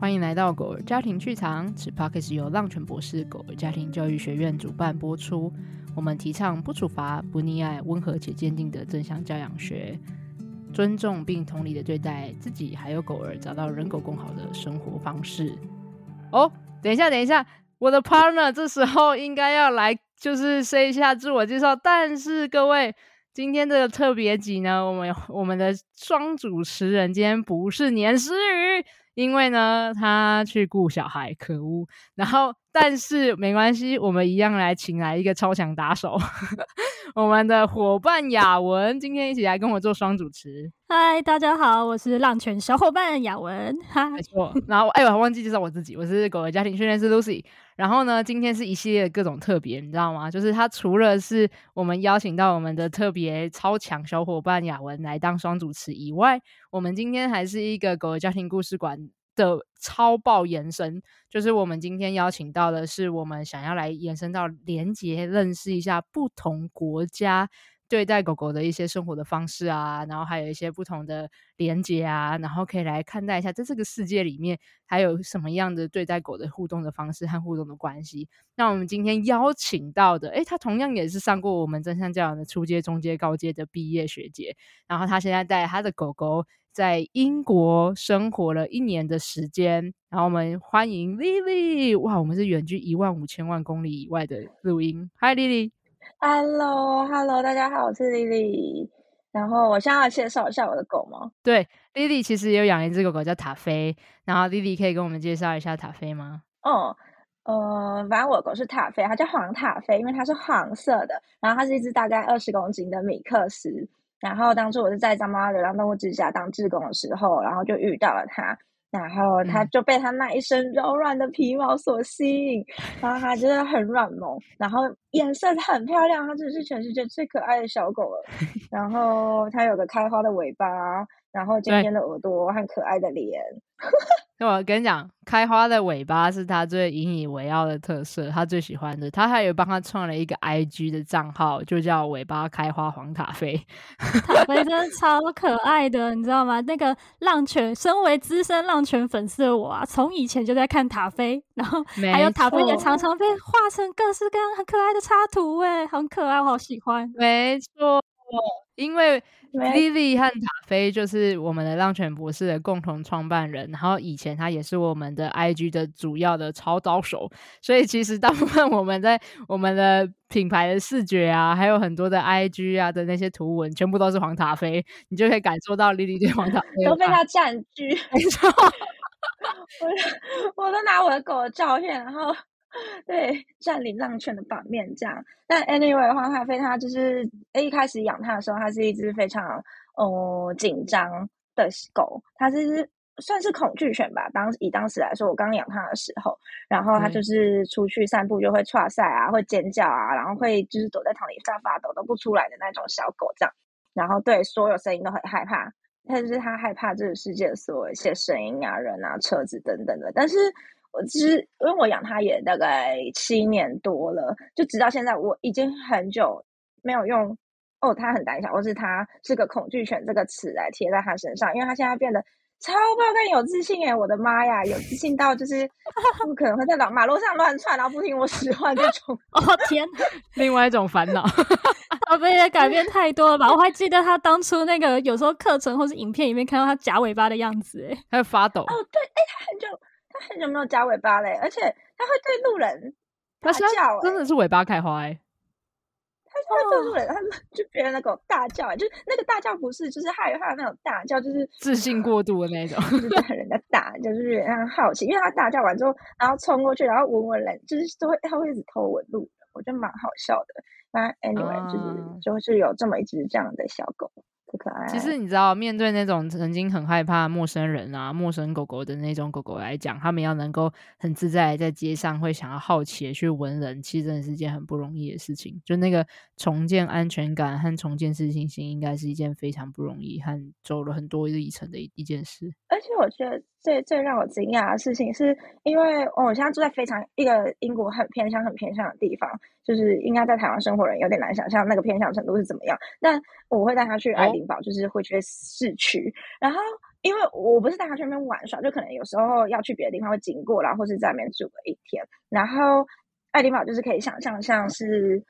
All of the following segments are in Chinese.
欢迎来到狗儿家庭剧场。此 podcast 由浪犬博士狗儿家庭教育学院主办播出。我们提倡不处罚、不溺爱、温和且坚定的正向教养学，尊重并同理的对待自己还有狗儿，找到人狗共好的生活方式。哦，等一下，等一下，我的 partner 这时候应该要来，就是说一下自我介绍。但是各位，今天这个特别集呢，我们我们的双主持人今天不是年思雨。因为呢，他去雇小孩，可恶。然后，但是没关系，我们一样来请来一个超强打手，我们的伙伴雅文，今天一起来跟我做双主持。嗨，大家好，我是浪犬小伙伴雅文。哈，没错。然后，哎，我还忘记介绍我自己，我是狗的家庭训练师 Lucy。然后呢，今天是一系列的各种特别，你知道吗？就是他除了是我们邀请到我们的特别超强小伙伴雅文来当双主持以外，我们今天还是一个狗的家庭故事馆的超爆延伸，就是我们今天邀请到的是我们想要来延伸到连接，认识一下不同国家对待狗狗的一些生活的方式啊，然后还有一些不同的连接啊，然后可以来看待一下在这个世界里面还有什么样的对待狗的互动的方式和互动的关系。那我们今天邀请到的，诶，他同样也是上过我们真相教养的初阶、中阶、高阶的毕业学姐，然后他现在带他的狗狗在英国生活了一年的时间，然后我们欢迎 Lily。哇，我们是远距一万五千万公里以外的录音。Hi Lily。Hello，Hello，大家好，我是 Lily。然后我现在要介绍一下我的狗吗？对，Lily 其实也有养一只狗狗叫塔菲。然后 Lily 可以跟我们介绍一下塔菲吗？哦，呃，反正我的狗是塔菲，它叫黄塔菲，因为它是黄色的。然后它是一只大概二十公斤的米克斯。然后当初我是在张妈流浪动物之家当志工的时候，然后就遇到了他。然后他就被他那一身柔软的皮毛所吸引，嗯、然后他真的很软萌，然后颜色很漂亮，它真的是全世界最可爱的小狗了。然后它有个开花的尾巴，然后尖尖的耳朵和可爱的脸。我跟你讲，开花的尾巴是他最引以为傲的特色，他最喜欢的。他还有帮他创了一个 IG 的账号，就叫“尾巴开花黄塔菲”。塔菲真的超可爱的，你知道吗？那个浪犬，身为资深浪犬粉丝的我啊，从以前就在看塔菲，然后还有塔菲也常常被画成各式各样很可爱的插图，哎，很可爱，我好喜欢。没错，因为。Lily 和塔菲就是我们的浪犬博士的共同创办人，然后以前他也是我们的 IG 的主要的操刀手，所以其实大部分我们在我们的品牌的视觉啊，还有很多的 IG 啊的那些图文，全部都是黄塔菲，你就可以感受到 Lily 对黄塔菲都被他占据，没错，我我都拿我的狗的照片，然后。对，占领浪犬的版面这样。但 anyway 的话，黄塔菲它就是一开始养它的时候，它是一只非常呃紧张的狗，它是算是恐惧犬吧。当以当时来说，我刚养它的时候，然后它就是出去散步就会剉赛啊，会尖叫啊，然后会就是躲在躺椅上发抖都不出来的那种小狗这样。然后对所有声音都很害怕，但是他害怕这个世界的所有一些声音啊、人啊、车子等等的，但是。我其实因为我养它也大概七年多了，就直到现在，我已经很久没有用“哦，它很胆小”或是“它是个恐惧犬”这个词来贴在它身上，因为它现在变得超爆肝有自信诶，我的妈呀，有自信到就是不可能会在马路上乱窜，然后不听我使唤这种。哦天，另外一种烦恼，宝贝也改变太多了吧？我还记得他当初那个有时候课程或是影片里面看到他夹尾巴的样子，诶，他会发抖。哦，对，哎，他很久。它很久没有夹尾巴嘞，而且它会对路人大叫，真的是尾巴开花哎！它会对路人，他们就别人的狗大叫，就是那个大叫不是就是害怕那种大叫，就是自信过度的那种，就是在人家大，就是让人好奇，因为它大叫完之后，然后冲过去，然后闻闻人，就是都会它会一直偷闻路人，我觉得蛮好笑的。那 anyway，就是、嗯、就是有这么一只这样的小狗。可爱。其实你知道，面对那种曾经很害怕陌生人啊、陌生狗狗的那种狗狗来讲，他们要能够很自在在街上会想要好奇的去闻人，其实真的是一件很不容易的事情。就那个重建安全感和重建自信心，应该是一件非常不容易和走了很多里程的一一件事。而且我觉得最最让我惊讶的事情，是因为我现在住在非常一个英国很偏向、很偏向的地方，就是应该在台湾生活人有点难想象那个偏向程度是怎么样。但我会带他去爱丁堡，就是会去市区。然后因为我不是带他去那边玩耍，就可能有时候要去别的地方会经过，然后或是在那边住个一天。然后爱丁堡就是可以想象像是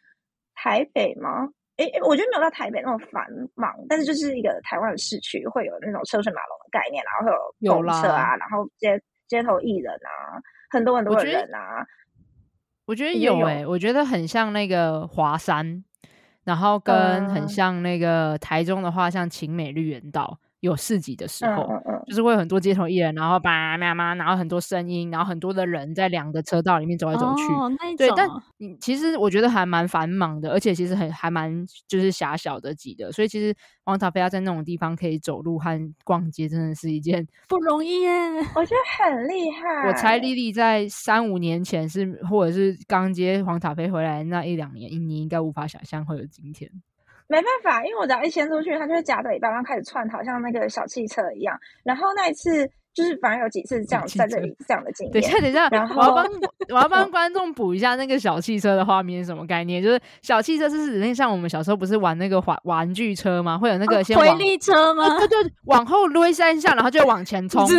台北吗？诶，我觉得没有到台北那么繁忙，但是就是一个台湾的市区，会有那种车水马龙的概念，然后会有公车啊，然后街街头艺人啊，很多很多的人啊。我觉得有诶、欸，我觉得很像那个华山，然后跟很像那个台中的话，像晴美绿园道。有市集的时候，就是会有很多街头艺人，然后叭叭叭，然后很多声音，然后很多的人在两个车道里面走来走去。哦、对，但你其实我觉得还蛮繁忙的，而且其实很还蛮就是狭小的挤的，所以其实黄塔菲要在那种地方可以走路和逛街，真的是一件 不容易耶。我觉得很厉害。我猜丽丽在三五年前是，或者是刚接黄塔菲回来那一两年，你应该无法想象会有今天。没办法，因为我只要一牵出去，它就会夹着尾巴，然后开始窜，好像那个小汽车一样。然后那一次就是反正有几次这样在这里这样的经 验。等一下，等一下，然后我要帮我要帮观众补一下那个小汽车的画面是什么概念？就是小汽车是指那像我们小时候不是玩那个玩玩具车吗？会有那个先回力车吗？对对，往后撸三下，然后就往前冲。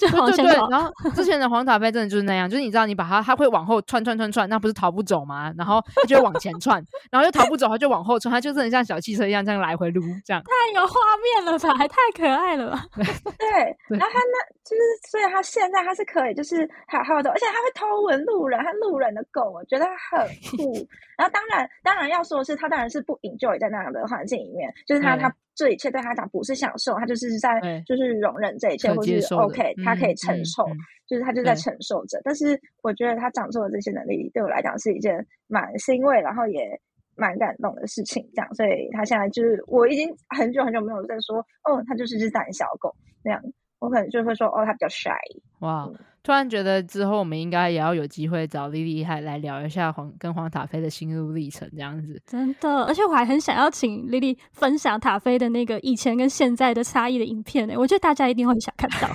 对对对，然后之前的黄塔菲真的就是那样，就是你知道，你把它，它会往后窜窜窜窜，那不是逃不走吗？然后它就会往前窜，然后又逃不走，它就往后窜，它就是很像小汽车一样这样来回撸，这样太有画面了吧，还 太可爱了吧？对，然后它那就是，所以它现在它是可以，就是还还有的，而且它会偷闻路人和路人的狗，我觉得很酷。然后当然，当然要说的是，它当然是不 enjoy 在那样的环境里面，就是它它。这一切对他讲不是享受，他就是在就是容忍这一切，或是 OK，他可以承受，就是他就在承受着。但是我觉得他长出了这些能力，对我来讲是一件蛮欣慰，然后也蛮感动的事情。这样，所以他现在就是我已经很久很久没有在说，哦，他就是只胆小狗那样。我可能就会说，哦，他比较 shy。哇，突然觉得之后我们应该也要有机会找莉莉还来聊一下黄跟黄塔菲的心路历程，这样子。真的，而且我还很想要请莉莉分享塔菲的那个以前跟现在的差异的影片呢。我觉得大家一定会想看到。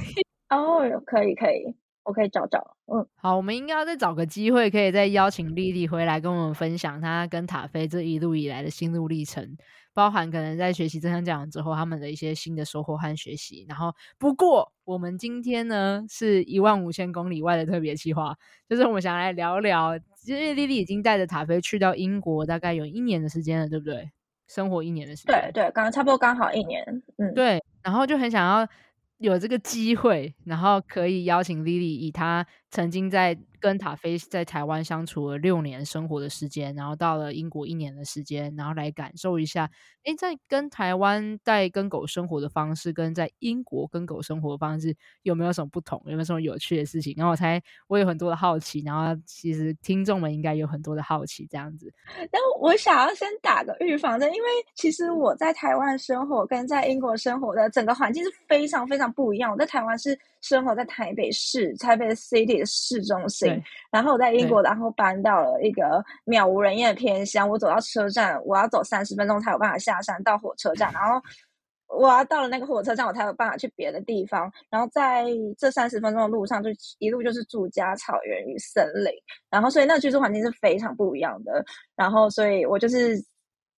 哦，可以可以，我可以找找。嗯，好，我们应该要再找个机会，可以再邀请莉莉回来跟我们分享她跟塔菲这一路以来的心路历程。包含可能在学习正向教养之后，他们的一些新的收获和学习。然后，不过我们今天呢是一万五千公里外的特别计划，就是我们想来聊聊，因为莉莉已经带着塔菲去到英国，大概有一年的时间了，对不对？生活一年的时间，对对，刚刚差不多刚好一年，嗯，对。然后就很想要有这个机会，然后可以邀请莉莉以她曾经在。跟塔菲在台湾相处了六年生活的时间，然后到了英国一年的时间，然后来感受一下，诶，在跟台湾带跟狗生活的方式，跟在英国跟狗生活的方式有没有什么不同？有没有什么有趣的事情？然后我猜我有很多的好奇，然后其实听众们应该有很多的好奇，这样子。但我想要先打个预防针，因为其实我在台湾生活跟在英国生活的整个环境是非常非常不一样。我在台湾是生活在台北市，台北 City 的市中心。然后我在英国，然后搬到了一个渺无人烟的偏乡。我走到车站，我要走三十分钟才有办法下山到火车站。然后我要到了那个火车站，我才有办法去别的地方。然后在这三十分钟的路上，就一路就是住家、草原与森林。然后所以那居住环境是非常不一样的。然后所以我就是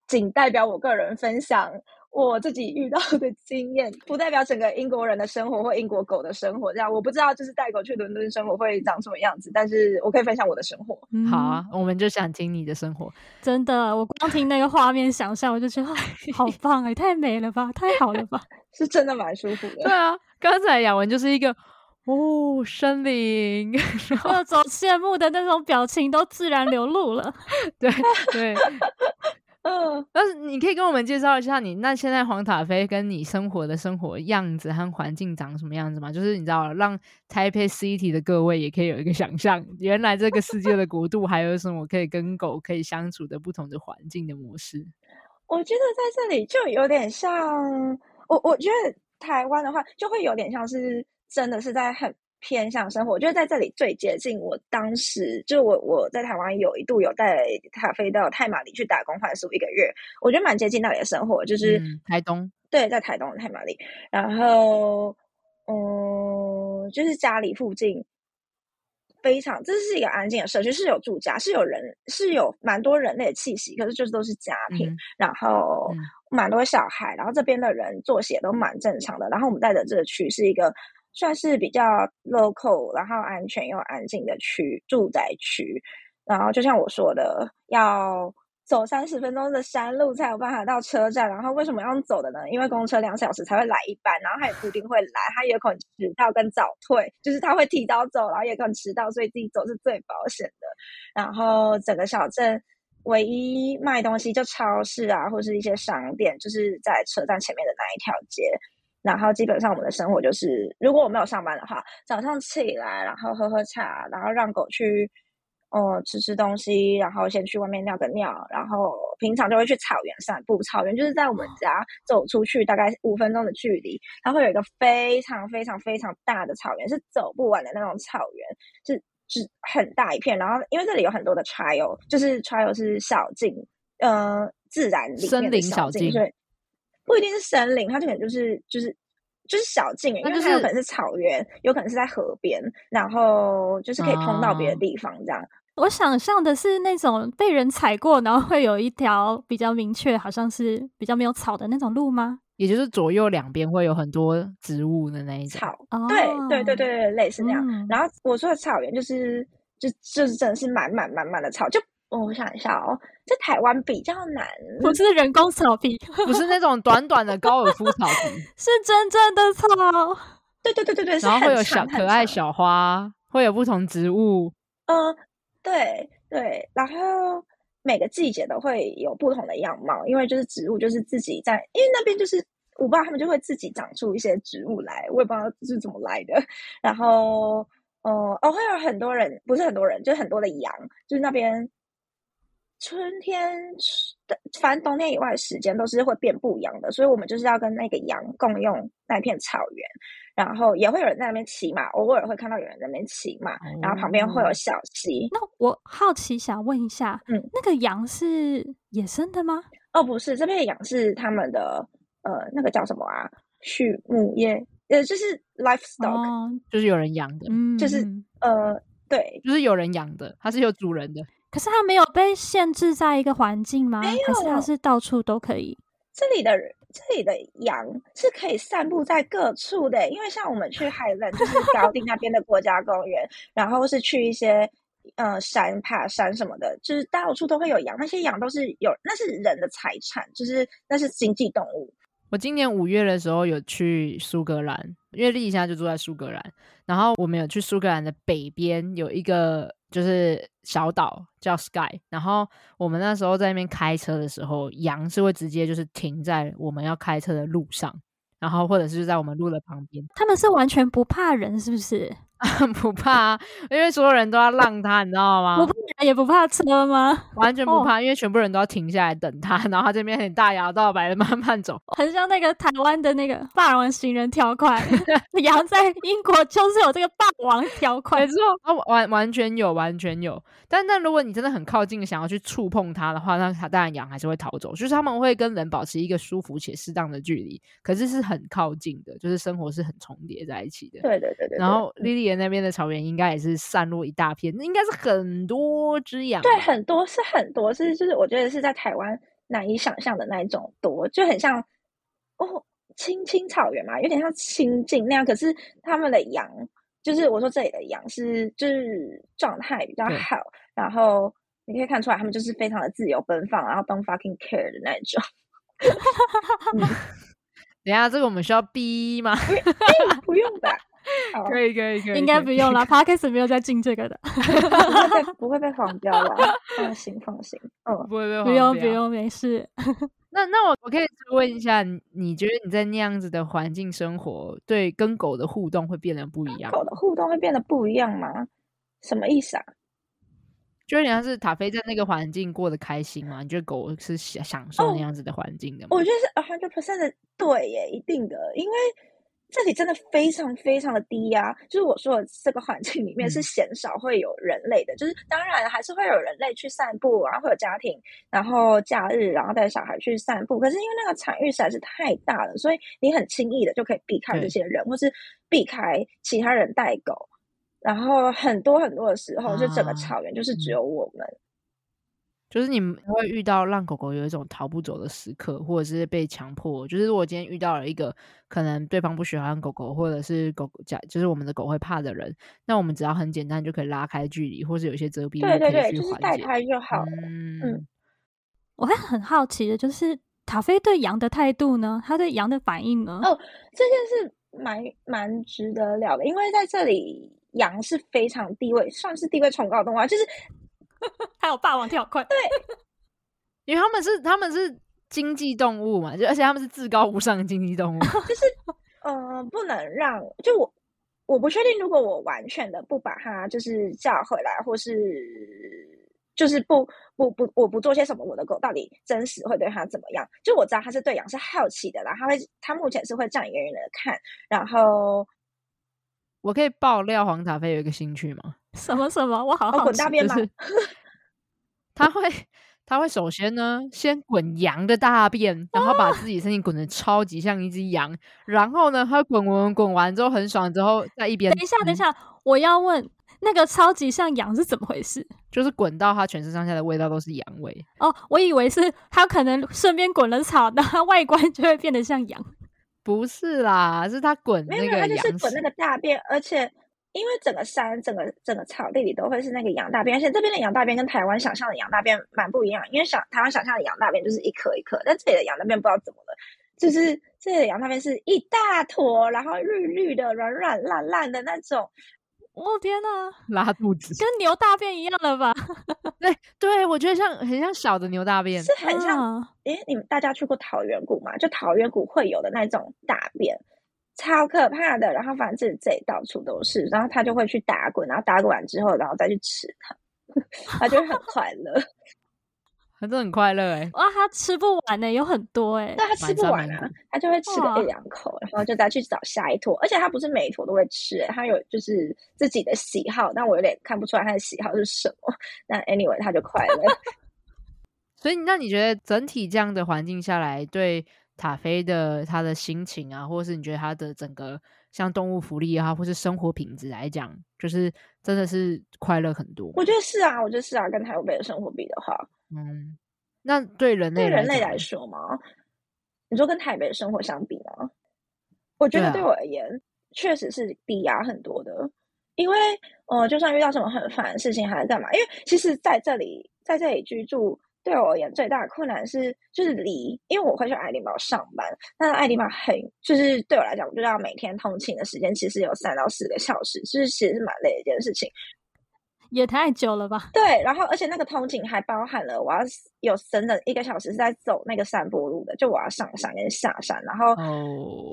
仅代表我个人分享。我自己遇到的经验，不代表整个英国人的生活或英国狗的生活。这样，我不知道就是带狗去伦敦生活会长什么样子，但是我可以分享我的生活。嗯、好啊，我们就想听你的生活。真的，我光听那个画面想象，我就觉得好棒哎，太美了吧，太好了吧，是真的蛮舒服的。对啊，刚才雅文就是一个哦，森林，各种羡慕的那种表情都自然流露了。对对。嗯，但是你可以跟我们介绍一下你那现在黄塔菲跟你生活的生活样子和环境长什么样子吗？就是你知道，让 Taipei City 的各位也可以有一个想象，原来这个世界的国度还有什么可以跟狗可以相处的不同的环境的模式。我觉得在这里就有点像我，我觉得台湾的话就会有点像是真的是在很。偏向生活，我觉得在这里最接近我当时，就我我在台湾有一度有带他飞到泰马里去打工换宿一个月，我觉得蛮接近那里的生活，就是、嗯、台东，对，在台东的太马里，然后嗯，就是家里附近非常，这是一个安静的社区，是有住家，是有人，是有蛮多人类的气息，可是就是都是家庭，嗯、然后蛮多小孩，然后这边的人作息也都蛮正常的。然后我们在的这个区是一个算是比较 local，然后安全又安静的区住宅区。然后就像我说的，要。走三十分钟的山路才有办法到车站，然后为什么要走的呢？因为公车两小时才会来一班，然后他也不一定会来，他也有可能迟到跟早退，就是他会提早走，然后也可能迟到，所以自己走是最保险的。然后整个小镇唯一卖东西就超市啊，或是一些商店，就是在车站前面的那一条街。然后基本上我们的生活就是，如果我没有上班的话，早上起来然后喝喝茶，然后让狗去。哦，吃吃东西，然后先去外面尿个尿，然后平常就会去草原散步。草原就是在我们家走出去大概五分钟的距离，它会有一个非常非常非常大的草原，是走不完的那种草原，是是很大一片。然后因为这里有很多的 trail，就是 trail 是小径，呃，自然里面的小径，所以不一定是森林，它可能就是就是就是小径，因为它有可能是草原，有可能是在河边，然后就是可以通到别的地方这样。我想象的是那种被人踩过，然后会有一条比较明确，好像是比较没有草的那种路吗？也就是左右两边会有很多植物的那一种草。对对对对对，类似那样。嗯、然后我说的草原就是就就是真的是满满满满的草。就我想一下哦，在台湾比较难，不是人工草皮，不是那种短短的高尔夫草皮，是真正的草。对对对对对，然后会有小可爱小花，会有不同植物。嗯。对对，然后每个季节都会有不同的样貌，因为就是植物就是自己在，因为那边就是我不知道他们就会自己长出一些植物来，我也不知道是怎么来的。然后，呃，哦，会有很多人，不是很多人，就是很多的羊，就是那边春天的，反正冬天以外的时间都是会变不一样的，所以我们就是要跟那个羊共用那片草原。然后也会有人在那边骑马，偶尔会看到有人在那边骑马，哦、然后旁边会有小溪。那我好奇想问一下，嗯，那个羊是野生的吗？哦，不是，这边的羊是他们的，呃，那个叫什么啊？畜牧业，呃，就是 livestock，、哦、就是有人养的，嗯，就是呃，对，就是有人养的，它是有主人的。可是它没有被限制在一个环境吗？没有，它是到处都可以。这里的人。这里的羊是可以散布在各处的，因为像我们去海伦，就是高地那边的国家公园，然后是去一些呃山爬山什么的，就是到处都会有羊。那些羊都是有，那是人的财产，就是那是经济动物。我今年五月的时候有去苏格兰，因为丽丽现在就住在苏格兰，然后我们有去苏格兰的北边有一个。就是小岛叫 Sky，然后我们那时候在那边开车的时候，羊是会直接就是停在我们要开车的路上，然后或者是在我们路的旁边。他们是完全不怕人，是不是？不怕啊，因为所有人都要让他，你知道吗？也不怕车吗？完全不怕，哦、因为全部人都要停下来等他，然后他这边很大摇大摆的慢慢走，很像那个台湾的那个霸王行人条款。羊在英国就是有这个霸王条款，没错，啊，完完全有，完全有。但但如果你真的很靠近，想要去触碰它的话，那它当然羊还是会逃走，就是他们会跟人保持一个舒服且适当的距离，可是是很靠近的，就是生活是很重叠在一起的。对对对对，对。然后莉莉。那边的草原应该也是散落一大片，应该是很多只羊。对，很多是很多，是就是我觉得是在台湾难以想象的那一种多，就很像哦，青青草原嘛，有点像清境那样。可是他们的羊，就是我说这里的羊是就是状态比较好，然后你可以看出来他们就是非常的自由奔放，然后 don't fucking care 的那一种。嗯、等一下，这个我们需要逼吗？不用的。可以可以可以，应该不用了。Podcast 没有在进这个的，不会被黄标了。放心放心，嗯，不会被黄标。不用不用，没事。那那我我可以问一下，你觉得你在那样子的环境生活，对跟狗的互动会变得不一样？狗的互动会变得不一样吗？什么意思啊？就是你要是塔菲在那个环境过得开心吗？你觉得狗是享享受那样子的环境的吗？我觉得是 a hundred percent 的对耶，一定的，因为。这里真的非常非常的低压，就是我说的这个环境里面是鲜少会有人类的，嗯、就是当然还是会有人类去散步，然后会有家庭，然后假日然后带小孩去散步。可是因为那个场域实在是太大了，所以你很轻易的就可以避开这些人，或是避开其他人带狗。然后很多很多的时候，就整个草原就是只有我们。啊就是你们会遇到让狗狗有一种逃不走的时刻，或者是被强迫。就是如果今天遇到了一个可能对方不喜欢狗狗，或者是狗狗就是我们的狗会怕的人，那我们只要很简单就可以拉开距离，或是有一些遮蔽物可以去缓解。对对对，就是带它就好了。嗯，嗯，我会很好奇的，就是塔菲对羊的态度呢？他对羊的反应呢？哦，这件事蛮蛮值得聊的，因为在这里羊是非常地位，算是地位崇高的动物，就是。还有霸王跳快，对，因为他们是他们是经济动物嘛，就而且他们是至高无上的经济动物，就是呃，不能让就我我不确定，如果我完全的不把它就是叫回来，或是就是不不不我不做些什么，我的狗到底真实会对它怎么样？就我知道它是对羊是好奇的啦，它会它目前是会这样远远的看，然后我可以爆料黄塔菲有一个兴趣吗？什么什么？我好好滚大便吗？就是、他会，他会首先呢，先滚羊的大便，然后把自己身体滚得超级像一只羊，然后呢，他滚滚滚完之后很爽，之后在一边。等一下，等一下，我要问那个超级像羊是怎么回事？就是滚到他全身上下的味道都是羊味。哦，我以为是他可能顺便滚了草，然后外观就会变得像羊。不是啦，是他滚那个羊，没有，他就是滚那个大便，而且。因为整个山、整个整个草地里都会是那个羊大便，而且这边的羊大便跟台湾想象的羊大便蛮不一样。因为想台湾想象的羊大便就是一颗一颗，但这里的羊大便不知道怎么了，就是这里的羊大便是一大坨，然后绿绿的、软软烂烂的那种。我、哦、天哪，拉肚子，跟牛大便一样了吧？对对，我觉得像很像小的牛大便，是很像。诶、啊，你们大家去过桃源谷吗？就桃源谷会有的那种大便。超可怕的，然后反正这里到处都是，然后他就会去打滚，然后打滚完之后，然后再去吃它，他就会很 快乐，反正很快乐哎、欸，哇，他吃不完呢、欸，有很多哎、欸，但他吃不完啊，他就会吃个一两口，然后就再去找下一坨，而且他不是每一坨都会吃、欸，他有就是自己的喜好，但我有点看不出来他的喜好是什么，但 anyway 他就快乐，所以那你觉得整体这样的环境下来对？塔菲的他的心情啊，或者是你觉得他的整个像动物福利啊，或是生活品质来讲，就是真的是快乐很多。我觉得是啊，我觉得是啊，跟台北的生活比的话，嗯，那对人类对人类来说嘛，你说跟台北的生活相比吗？我觉得对我而言，啊、确实是低压很多的，因为呃，就算遇到什么很烦的事情，还是干嘛？因为其实在这里，在这里居住。对我而言，最大的困难是就是离，因为我会去爱丁堡上班，但爱丁堡很就是对我来讲，我就要每天通勤的时间其实有三到四个小时，就是其实是蛮累的一件事情，也太久了吧？对，然后而且那个通勤还包含了我要有整整一个小时是在走那个山坡路的，就我要上山跟下山，然后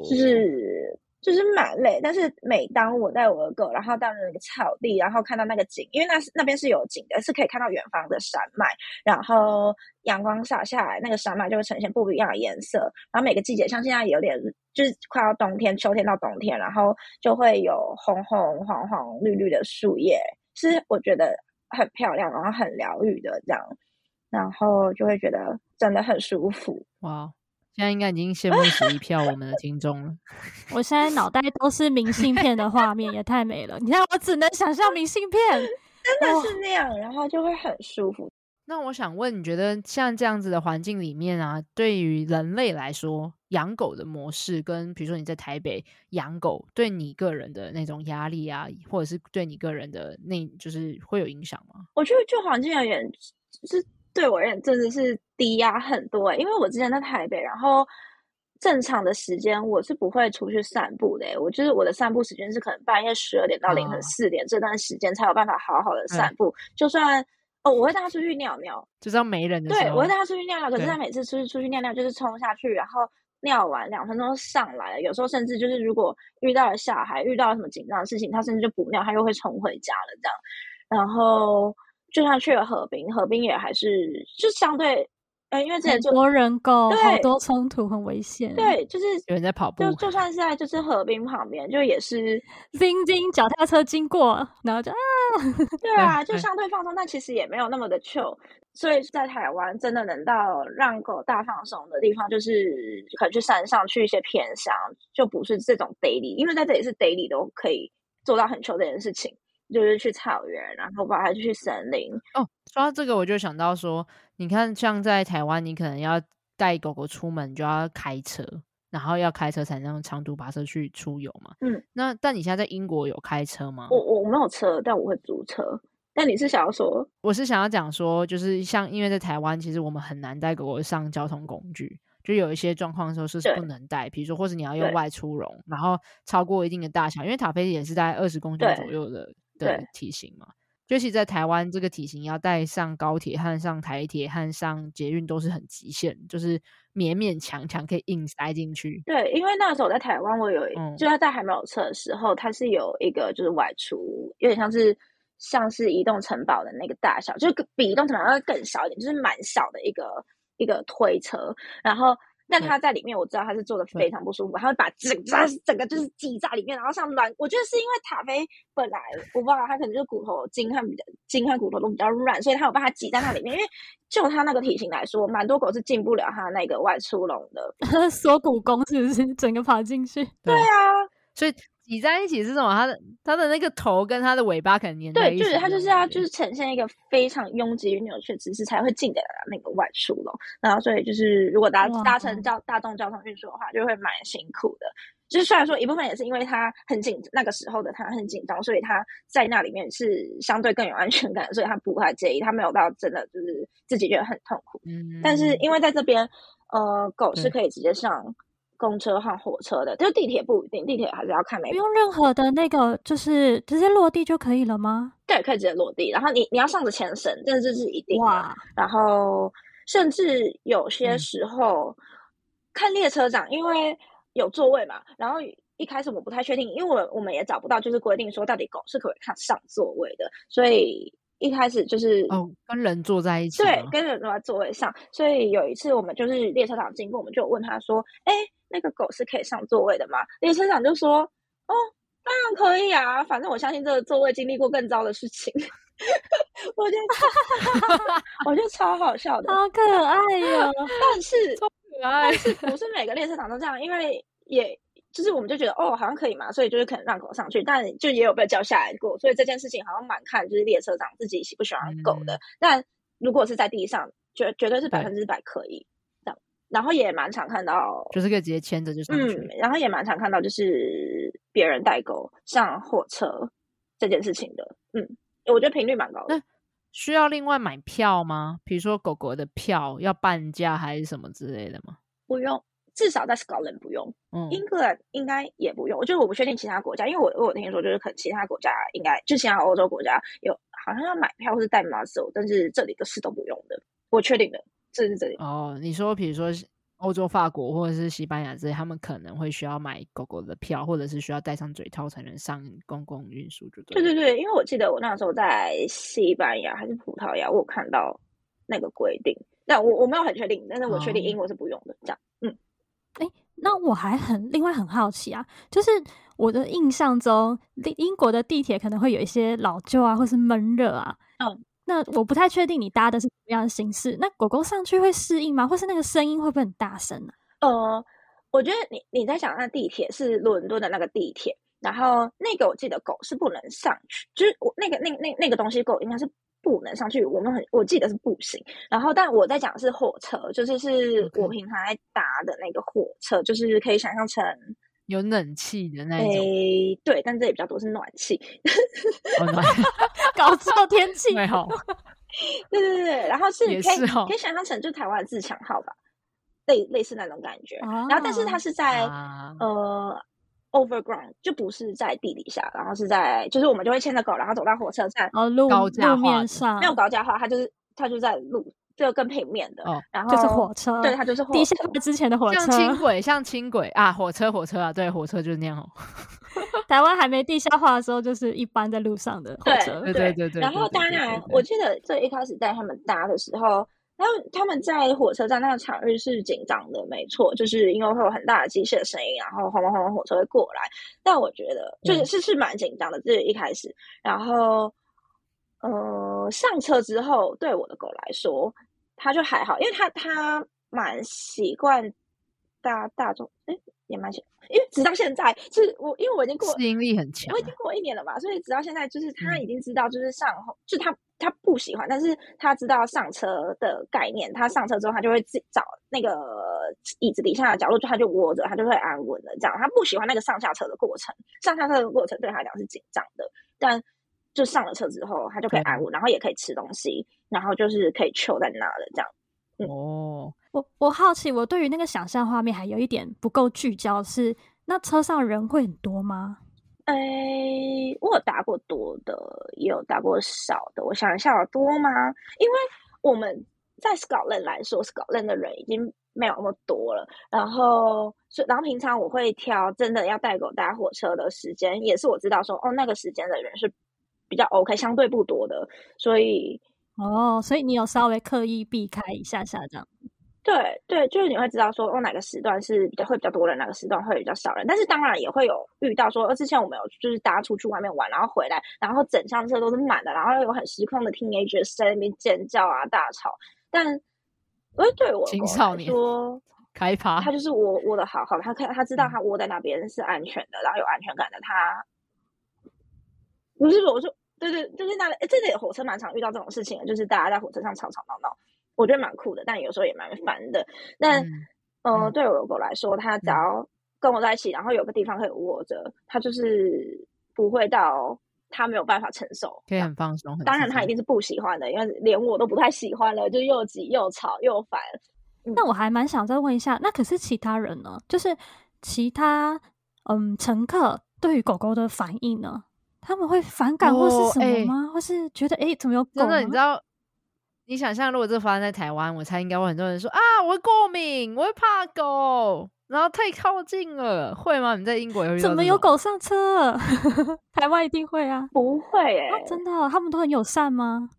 就是。就是蛮累，但是每当我带我的狗，然后到了那个草地，然后看到那个景，因为那是那边是有景的，是可以看到远方的山脉，然后阳光洒下来，那个山脉就会呈现不一样的颜色。然后每个季节，像现在有点就是快要冬天，秋天到冬天，然后就会有红红、黄黄、绿绿的树叶，是我觉得很漂亮，然后很疗愈的这样，然后就会觉得真的很舒服。哇！现在应该已经羡慕死一票我们的听众了。我现在脑袋都是明信片的画面，也太美了。你看，我只能想象明信片，真的是那样，然后就会很舒服。那我想问，你觉得像这样子的环境里面啊，对于人类来说，养狗的模式跟比如说你在台北养狗，对你个人的那种压力啊，或者是对你个人的那，就是会有影响吗？我觉得就环境而言，是。对我而言，真的是低压很多，因为我之前在台北，然后正常的时间我是不会出去散步的。我就是我的散步时间是可能半夜十二点到凌晨四点这段时间才有办法好好的散步。就算哦，我会带他出去尿尿，就是要没人的时候。对，我会带他出去尿尿，可是他每次出去出去尿尿就是冲下去，然后尿完两分钟上来了。有时候甚至就是如果遇到了小孩，遇到了什么紧张的事情，他甚至就不尿，他又会冲回家了这样。然后。就算去了河滨，河滨也还是就相对，呃，因为这里很多人狗，好多冲突，很危险。对，就是有人在跑步。就就算是在就是河滨旁边，就也是叮叮脚踏车经过，然后就啊，对啊，就相对放松，但其实也没有那么的 chill。所以在台湾真的能到让狗大放松的地方，就是可能去山上，去一些偏乡，就不是这种 daily，因为在这里是 daily 都可以做到很 chill 这件事情。就是去草原，然后把它去森林。哦，说到这个，我就想到说，你看，像在台湾，你可能要带狗狗出门，就要开车，然后要开车才能用长途跋涉去出游嘛。嗯，那但你现在在英国有开车吗？我我没有车，但我会租车。那你是想要说？我是想要讲说，就是像因为在台湾，其实我们很难带狗狗上交通工具。就有一些状况的时候是不能带，比如说或者你要用外出笼，然后超过一定的大小，因为塔菲也是在二十公斤左右的的体型嘛。尤其在台湾这个体型要带上高铁和上台铁和上捷运都是很极限，就是勉勉强强可以硬塞进去。对，因为那时候我在台湾，我有、嗯、就在还没有测的时候，它是有一个就是外出，有点像是像是移动城堡的那个大小，就比移动城堡要更小一点，就是蛮小的一个。一个推车，然后但他在里面，我知道他是做的非常不舒服，他会把整个整个就是挤在里面，然后像软。我觉得是因为塔菲本来我不知道他可能就是骨头筋和比较筋和骨头都比较软，所以他有把它挤在那里面。因为就他那个体型来说，蛮多狗是进不了他那个外出笼的，锁骨弓是不是整个爬进去？对啊，所以。挤在一起是什么？它的它的那个头跟它的尾巴可能粘在一起。对，就是它就是要就是呈现一个非常拥挤与扭曲的姿势，才会进得了那个外出笼。然后所以就是如果搭搭乘交大众交通运输的话，就会蛮辛苦的。就是虽然说一部分也是因为它很紧，那个时候的它很紧张，所以它在那里面是相对更有安全感，所以它不太介意，它没有到真的就是自己觉得很痛苦。嗯，但是因为在这边，呃，狗是可以直接上。公车和火车的，就地铁不一定，地铁还是要看没。不用任何的那个，就是直接落地就可以了吗？对，可以直接落地。然后你你要上着前绳，但是这是一定的。哇！然后甚至有些时候、嗯、看列车长，因为有座位嘛。然后一开始我不太确定，因为我我们也找不到就是规定说到底狗是可以看上座位的，所以一开始就是哦跟人坐在一起，对，跟人坐在座位上。所以有一次我们就是列车长经过，我们就问他说：“哎。”那个狗是可以上座位的吗？列车长就说：“哦，当然可以啊，反正我相信这个座位经历过更糟的事情。”我觉得，我觉得超好笑的，好可爱哟！但是，但是不是每个列车长都这样？因为也就是我们就觉得哦，好像可以嘛，所以就是可能让狗上去，但就也有被叫下来过。所以这件事情好像蛮看就是列车长自己喜不喜欢狗的。嗯、但如果是在地上，绝绝对是百分之百可以。然后也蛮常看到，就是可以直接牵着就上去。嗯，然后也蛮常看到，就是别人带狗上火车这件事情的。嗯，我觉得频率蛮高的。那需要另外买票吗？比如说狗狗的票要半价还是什么之类的吗？不用，至少在 Scotland 不用。嗯，英格兰应该也不用。我就是我不确定其他国家，因为我我有听说就是可能其他国家应该就其他欧洲国家有好像要买票或是带 muscle，但是这里的是都不用的。我确定的。这是这里哦，你说，比如说欧洲法国或者是西班牙这些，他们可能会需要买狗狗的票，或者是需要戴上嘴套才能上公共运输，就对。对对对，因为我记得我那时候在西班牙还是葡萄牙，我有看到那个规定，但我我没有很确定，但是我确定英国是不用的。哦、这样，嗯，哎，那我还很另外很好奇啊，就是我的印象中，英国的地铁可能会有一些老旧啊，或是闷热啊，嗯。那我不太确定你搭的是什么样的形式，那狗狗上去会适应吗？或是那个声音会不会很大声呢？呃，我觉得你你在想，那地铁是伦敦的那个地铁，然后那个我记得狗是不能上去，就是我那个那那那个东西狗应该是不能上去，我们很我记得是不行。然后但我在讲的是火车，就是是我平常在搭的那个火车，就是可以想象成。有冷气的那种，欸，对，但这也比较多是暖气，搞错天气，对好，对对对，然后是可以可以想象成就台湾的自强号吧，类类似那种感觉，啊，然后但是它是在，啊，呃 overground，就不是在地底下，然后是在，就是我们就会牵着狗，然后走到火车站，哦，路路面上。没有高架化，它就是它就在路。就更平面的，哦，然后就是火车，对，它就是火车地下之前的火车，像轻 轨，像轻轨啊，火车，火车啊，对，火车就是那样哦。台湾还没地下化的时候，就是一般在路上的火车，对对对对。然后当然，我记得最一开始带他们搭的时候，然后他们在火车站那个场域是紧张的，没错，就是因为会有很大的机械的声音，然后轰隆轰隆火车会过来。但我觉得就是是是蛮紧张的，这是一开始。然后呃，上车之后，对我的狗来说。他就还好，因为他他蛮习惯搭大众，哎，也蛮习，因为直到现在是我，因为我已经过适应力很强，我已经过一年了嘛，所以直到现在就是他已经知道，就是上后、嗯、就他他不喜欢，但是他知道上车的概念。他上车之后，他就会自己找那个椅子底下的角落，就他就窝着，他就会安稳的这样。他不喜欢那个上下车的过程，上下车的过程对他来讲是紧张的，但就上了车之后，他就可以安稳，然后也可以吃东西，然后就是可以 chill 在那的这样。嗯、哦。我我好奇，我对于那个想象画面还有一点不够聚焦，是那车上人会很多吗？哎，我有搭过多的，也有搭过少的。我想一下，有多吗？因为我们在 Scotland 来说，Scotland 的人已经没有那么多了。然后，所然后平常我会挑真的要带狗搭火车的时间，也是我知道说，哦，那个时间的人是比较 OK，相对不多的。所以，哦，所以你有稍微刻意避开一下下这样。对对，就是你会知道说，哦，哪个时段是比较会比较多人，哪个时段会比较少人。但是当然也会有遇到说，呃，之前我们有就是大家出去外面玩，然后回来，然后整辆车都是满的，然后有很失控的 teenagers 在那边尖叫啊、大吵。但，哎，对我青少年说，开趴，他就是窝窝的好好，他看他知道他窝在那边是安全的，然后有安全感的。他不是我说，对对，就是那哎，这里火车蛮常遇到这种事情的，就是大家在火车上吵吵闹闹。我觉得蛮酷的，但有时候也蛮烦的。但，嗯，呃、对我的狗来说，它只要跟我在一起，然后有个地方可以窝着，它就是不会到它没有办法承受，可以很放松。当然，它一定是不喜欢的，因为连我都不太喜欢了，就又挤又吵又烦。那我还蛮想再问一下，那可是其他人呢？就是其他嗯乘客对于狗狗的反应呢？他们会反感或是什么吗？哦欸、或是觉得哎，怎么有狗？真的，你知道？你想象，如果这发生在台湾，我猜应该会很多人说啊，我会过敏，我会怕狗，然后太靠近了，会吗？你在英国有怎么有狗上车？台湾一定会啊，不会诶、啊、真的，他们都很友善吗？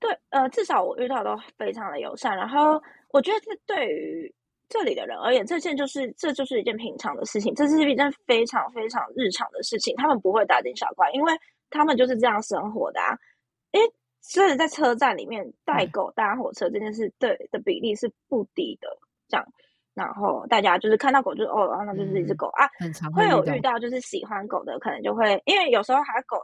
对，呃，至少我遇到都非常的友善。然后我觉得这对于这里的人而言，这件就是这就是一件平常的事情，这是一件非常非常日常的事情，他们不会大惊小怪，因为他们就是这样生活的啊，诶所以在车站里面带狗搭火车这件事，对的比例是不低的，这样，然后大家就是看到狗就哦，然后那就是一只狗、嗯、啊，很常。会有遇到就是喜欢狗的，可能就会因为有时候还狗，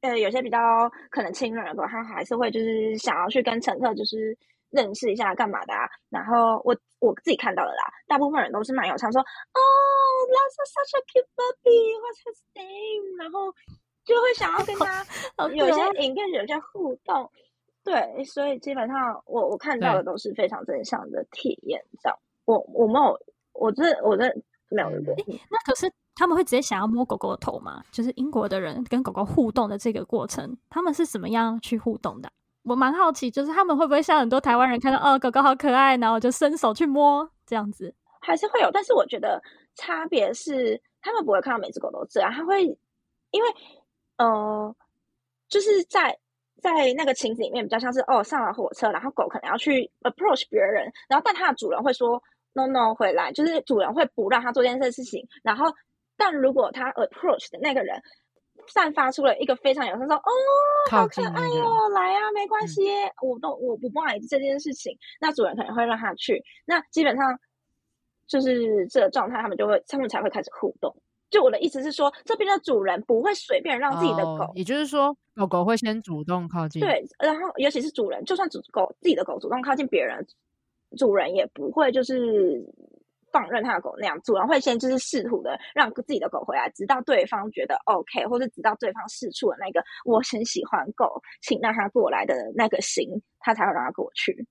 呃，有些比较可能亲人的狗，它还是会就是想要去跟乘客就是认识一下干嘛的啊。然后我我自己看到的啦，大部分人都是蛮友善，说哦，that's such a cute puppy，what's his name？然后。就会想要跟他 有些影片，有些互动，对，所以基本上我我看到的都是非常正向的体验。这样，我我没有，我这我这没有的。那可是他们会直接想要摸狗狗的头吗？就是英国的人跟狗狗互动的这个过程，他们是怎么样去互动的？我蛮好奇，就是他们会不会像很多台湾人看到哦狗狗好可爱，然后就伸手去摸这样子？还是会有，但是我觉得差别是他们不会看到每只狗都这样，他会因为。呃，就是在在那个情景里面，比较像是哦，上了火车，然后狗可能要去 approach 别人，然后但它的主人会说 no no 回来，就是主人会不让它做这件事情。然后，但如果它 approach 的那个人散发出了一个非常友善说哦，好可爱哦，来啊，没关系，嗯、我都我不不好意思这件事情，那主人可能会让他去。那基本上就是这个状态，他们就会他们才会开始互动。就我的意思是说，这边的主人不会随便让自己的狗，oh, 也就是说，狗狗会先主动靠近。对，然后尤其是主人，就算主狗自己的狗主动靠近别人，主人也不会就是放任他的狗那样。主人会先就是试图的让自己的狗回来，直到对方觉得 OK，或者直到对方试出了那个我很喜欢狗，请让它过来的那个心，他才会让它过去。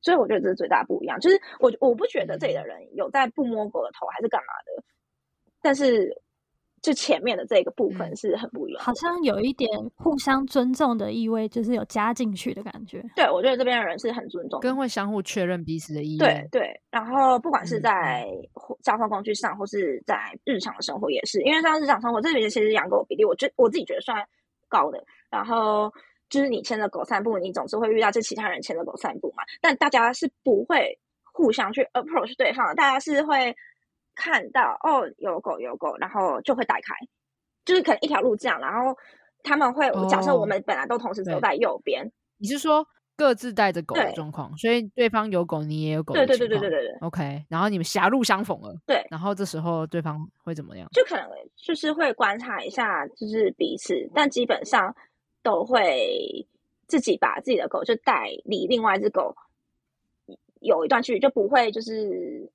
所以我觉得这是最大不一样，就是我我不觉得这里的人有在不摸狗的头还是干嘛的。但是，就前面的这个部分是很不一样，好像有一点互相尊重的意味，就是有加进去的感觉。对，我觉得这边的人是很尊重，跟会相互确认彼此的意愿。对对，然后不管是在交通工具上，或是在日常的生活也是，因为像日常生活这边其实养狗比例，我觉我自己觉得算高的。然后就是你牵着狗散步，你总是会遇到这其他人牵着狗散步嘛，但大家是不会互相去 approach 对方的，大家是会。看到哦，有狗有狗，然后就会带开，就是可能一条路这样，然后他们会、哦、假设我们本来都同时走在右边，你是说各自带着狗的状况，所以对方有狗，你也有狗。对对对对对对对。OK，然后你们狭路相逢了。对。然后这时候对方会怎么样？就可能就是会观察一下，就是彼此，但基本上都会自己把自己的狗就带离另外一只狗有一段距离，就不会就是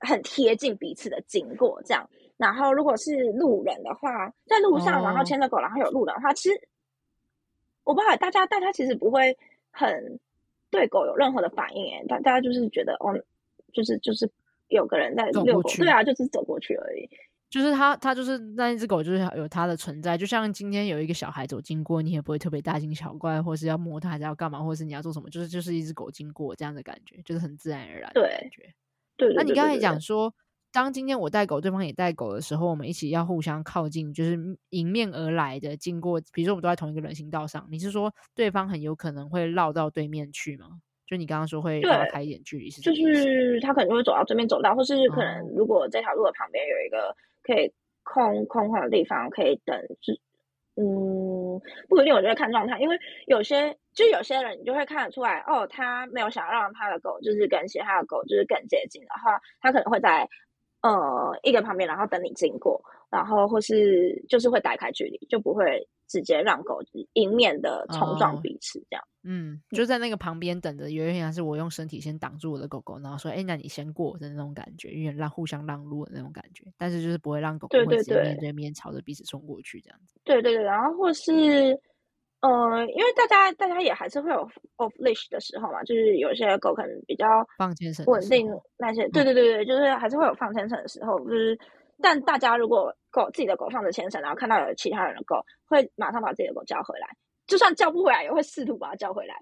很贴近彼此的经过这样。然后如果是路人的话，在路上然后牵着狗，然后有路人的话，其实我不知道大家大家其实不会。很对狗有任何的反应哎，大大家就是觉得哦，就是就是有个人在遛狗，对啊，就是走过去而已。就是他他就是那一只狗，就是有它的存在。就像今天有一个小孩走经过，你也不会特别大惊小怪，或是要摸它，还是要干嘛，或是你要做什么，就是就是一只狗经过这样的感觉，就是很自然而然的感觉。对，对，那你刚才讲说。当今天我带狗，对方也带狗的时候，我们一起要互相靠近，就是迎面而来的经过。比如说，我们都在同一个人行道上，你是说对方很有可能会绕到对面去吗？就你刚刚说会拉开一点距离，是就是他可能就会走到对面走道，或是可能如果这条路的旁边有一个可以空空旷的地方可以等，就不一定，我就会看状态，因为有些就有些人你就会看得出来，哦，他没有想要让他的狗就是跟其他的狗就是更接近的话，他可能会在。呃，一个旁边，然后等你经过，然后或是就是会打开距离，就不会直接让狗迎面的冲撞彼此这样。哦、嗯，就在那个旁边等着，有点像是我用身体先挡住我的狗狗，然后说：“哎，那你先过的那种感觉，有点让互相让路的那种感觉。”但是就是不会让狗狗会直接面对面朝着彼此冲过去这样子。对对对，然后或是。呃，因为大家大家也还是会有 off leash 的时候嘛，就是有些狗可能比较放牵绳稳定，那些对对对对，就是还是会有放牵绳的时候，就是但大家如果狗自己的狗放着牵绳，然后看到有其他人的狗，会马上把自己的狗叫回来，就算叫不回来，也会试图把它叫回来，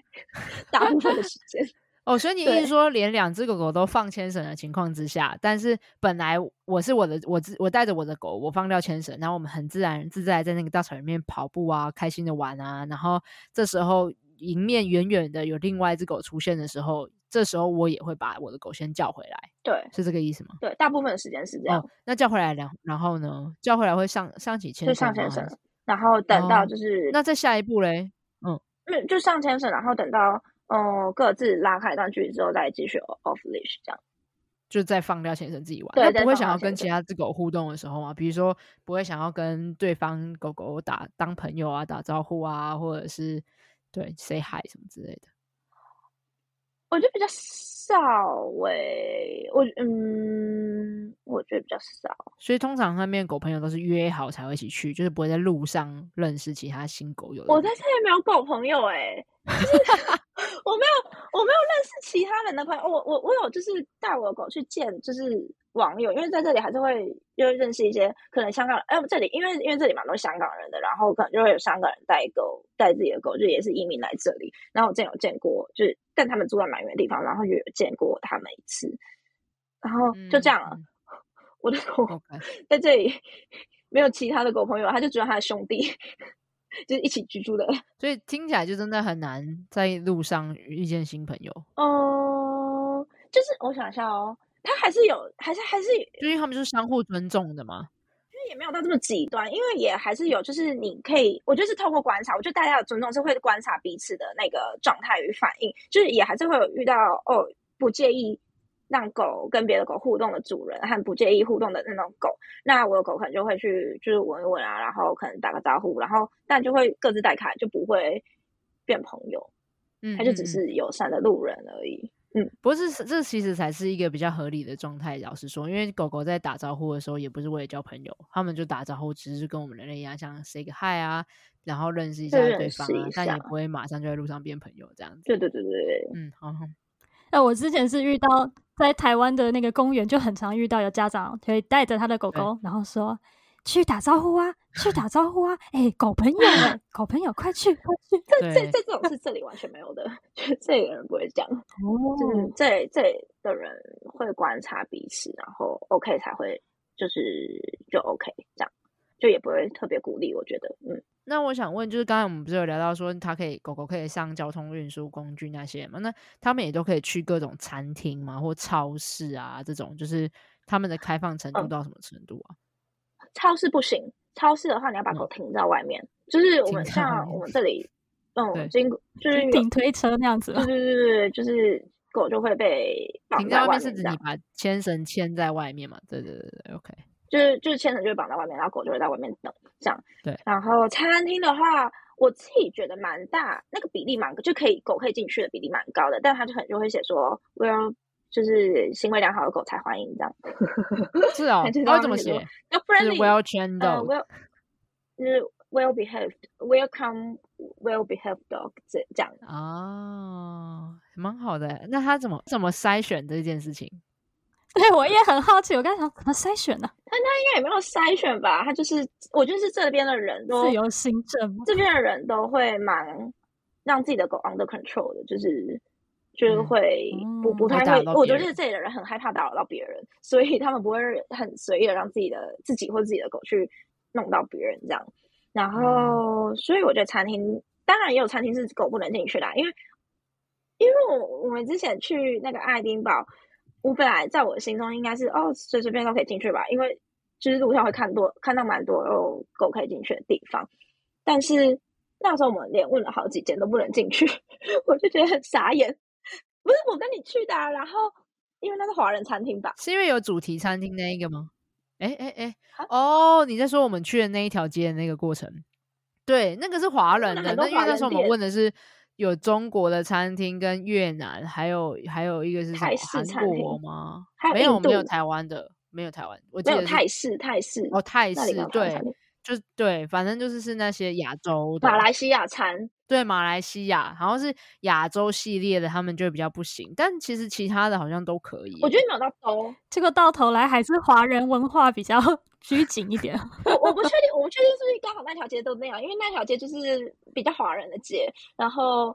大部分的时间。哦，所以你意思说，连两只狗狗都放牵绳的情况之下，但是本来我是我的，我自我带着我的狗，我放掉牵绳，然后我们很自然自在在那个大草原里面跑步啊，开心的玩啊，然后这时候迎面远远的有另外一只狗出现的时候，这时候我也会把我的狗先叫回来，对，是这个意思吗？对，大部分的时间是这样。哦，那叫回来，然然后呢？叫回来会上上起牵绳，上千绳，然后等到就是，哦，那再下一步嘞？嗯，嗯，就上千绳，然后等到。哦，各自拉开一段距离之后，再继续 off leash，这样就再放掉牵绳自己玩。对，不会想要跟其他只狗互动的时候嘛？比如说，不会想要跟对方狗狗打当朋友啊，打招呼啊，或者是对 say hi 什么之类的。我觉得比较少诶、欸，我嗯，我觉得比较少。所以通常那边狗朋友都是约好才会一起去，就是不会在路上认识其他新狗友。我在这里没有狗朋友诶、欸。我没有，我没有认识其他人的朋友。我我我有，就是带我的狗去见，就是网友，因为在这里还是会又认识一些可能香港人。哎，这里因为因为这里蛮多香港人的，然后可能就会有香港人带狗，带自己的狗，就也是移民来这里。然后我之前有见过，就是但他们住在蛮远的地方，然后也有见过他们一次。然后就这样了，嗯、我的狗 在这里没有其他的狗朋友，他就只有他的兄弟。就是一起居住的，所以听起来就真的很难在路上遇见新朋友。哦、呃，就是我想一下哦，他还是有，还是还是，因为他们就是相互尊重的嘛。也没有到这么极端，因为也还是有，就是你可以，我觉得是透过观察，我觉得大家的尊重是会观察彼此的那个状态与反应，就是也还是会有遇到哦，不介意。让狗跟别的狗互动的主人，和不介意互动的那种狗，那我的狗可能就会去，就是闻一闻啊，然后可能打个招呼，然后但就会各自带开，就不会变朋友。嗯，它就只是友善的路人而已。嗯，不是，这其实才是一个比较合理的状态。老实说，因为狗狗在打招呼的时候，也不是为了交朋友，他们就打招呼，只是跟我们人类一样，像 say 个 hi 啊，然后认识一下对方啊，但也不会马上就在路上变朋友这样子。对对对对，嗯，好。那我之前是遇到在台湾的那个公园，就很常遇到有家长可以带着他的狗狗，然后说去打招呼啊，去打招呼啊，哎、欸，狗朋友狗 朋友快去快去！这这这种是这里完全没有的，就 这里的人不会讲，哦，就是这这里的人会观察彼此，然后 OK 才会就是就 OK 这样，就也不会特别鼓励，我觉得，嗯。那我想问，就是刚才我们不是有聊到说，它可以狗狗可以上交通运输工具那些嘛？那他们也都可以去各种餐厅嘛，或超市啊这种，就是他们的开放程度到什么程度啊？嗯、超市不行，超市的话你要把狗停在外面，嗯、就是我们像我们这里，嗯，经就是顶推车那样子，对对对对，就是狗就会被绑在外面，是指你把牵绳牵在外面嘛？对对对对，OK，就是就是牵绳就会绑在外面，然后狗就会在外面等这样。对，然后餐厅的话，我自己觉得蛮大，那个比例蛮就可以狗可以进去的比例蛮高的，但他就可能就会写说 Well。就是行为良好的狗才欢迎这样，是哦，他会这么写，要不然 well trained dog，就是 well behaved，welcome well behaved dog 这这样哦，蛮好的。那他怎么怎么筛选这件事情？对，我也很好奇，我刚才想怎么筛选呢？他他应该也没有筛选吧？他就是，我觉得是这边的人都自由行政，这边的人都会蛮让自己的狗 under control 的，就是。就是会不、嗯、不太会，我觉得这里的人很害怕打扰到别人，所以他们不会很随意的让自己的自己或自己的狗去弄到别人这样。然后，嗯、所以我觉得餐厅当然也有餐厅是狗不能进去的，因为因为我我们之前去那个爱丁堡，我本来在我的心中应该是哦随随便都可以进去吧，因为就是路上会看多看到蛮多有狗可以进去的地方，但是那时候我们连问了好几间都不能进去，我就觉得很傻眼。不是我跟你去的，啊，然后因为那是华人餐厅吧？是因为有主题餐厅那一个吗？哎哎哎，哦，你在说我们去的那一条街的那个过程？对，那个是华人的。那因为那时候我们问的是有中国的餐厅跟越南，还有还有一个是什么韩国吗？没有没有台湾的，没有台湾。我记得泰式泰式哦，泰式对。就对，反正就是是那些亚洲的马来西亚餐，对，马来西亚，好像是亚洲系列的，他们就比较不行。但其实其他的好像都可以。我觉得没有到头，结 果到头来还是华人文化比较 拘谨一点。我我不确 定，我不确定是不是刚好那条街都那样，因为那条街就是比较华人的街。然后，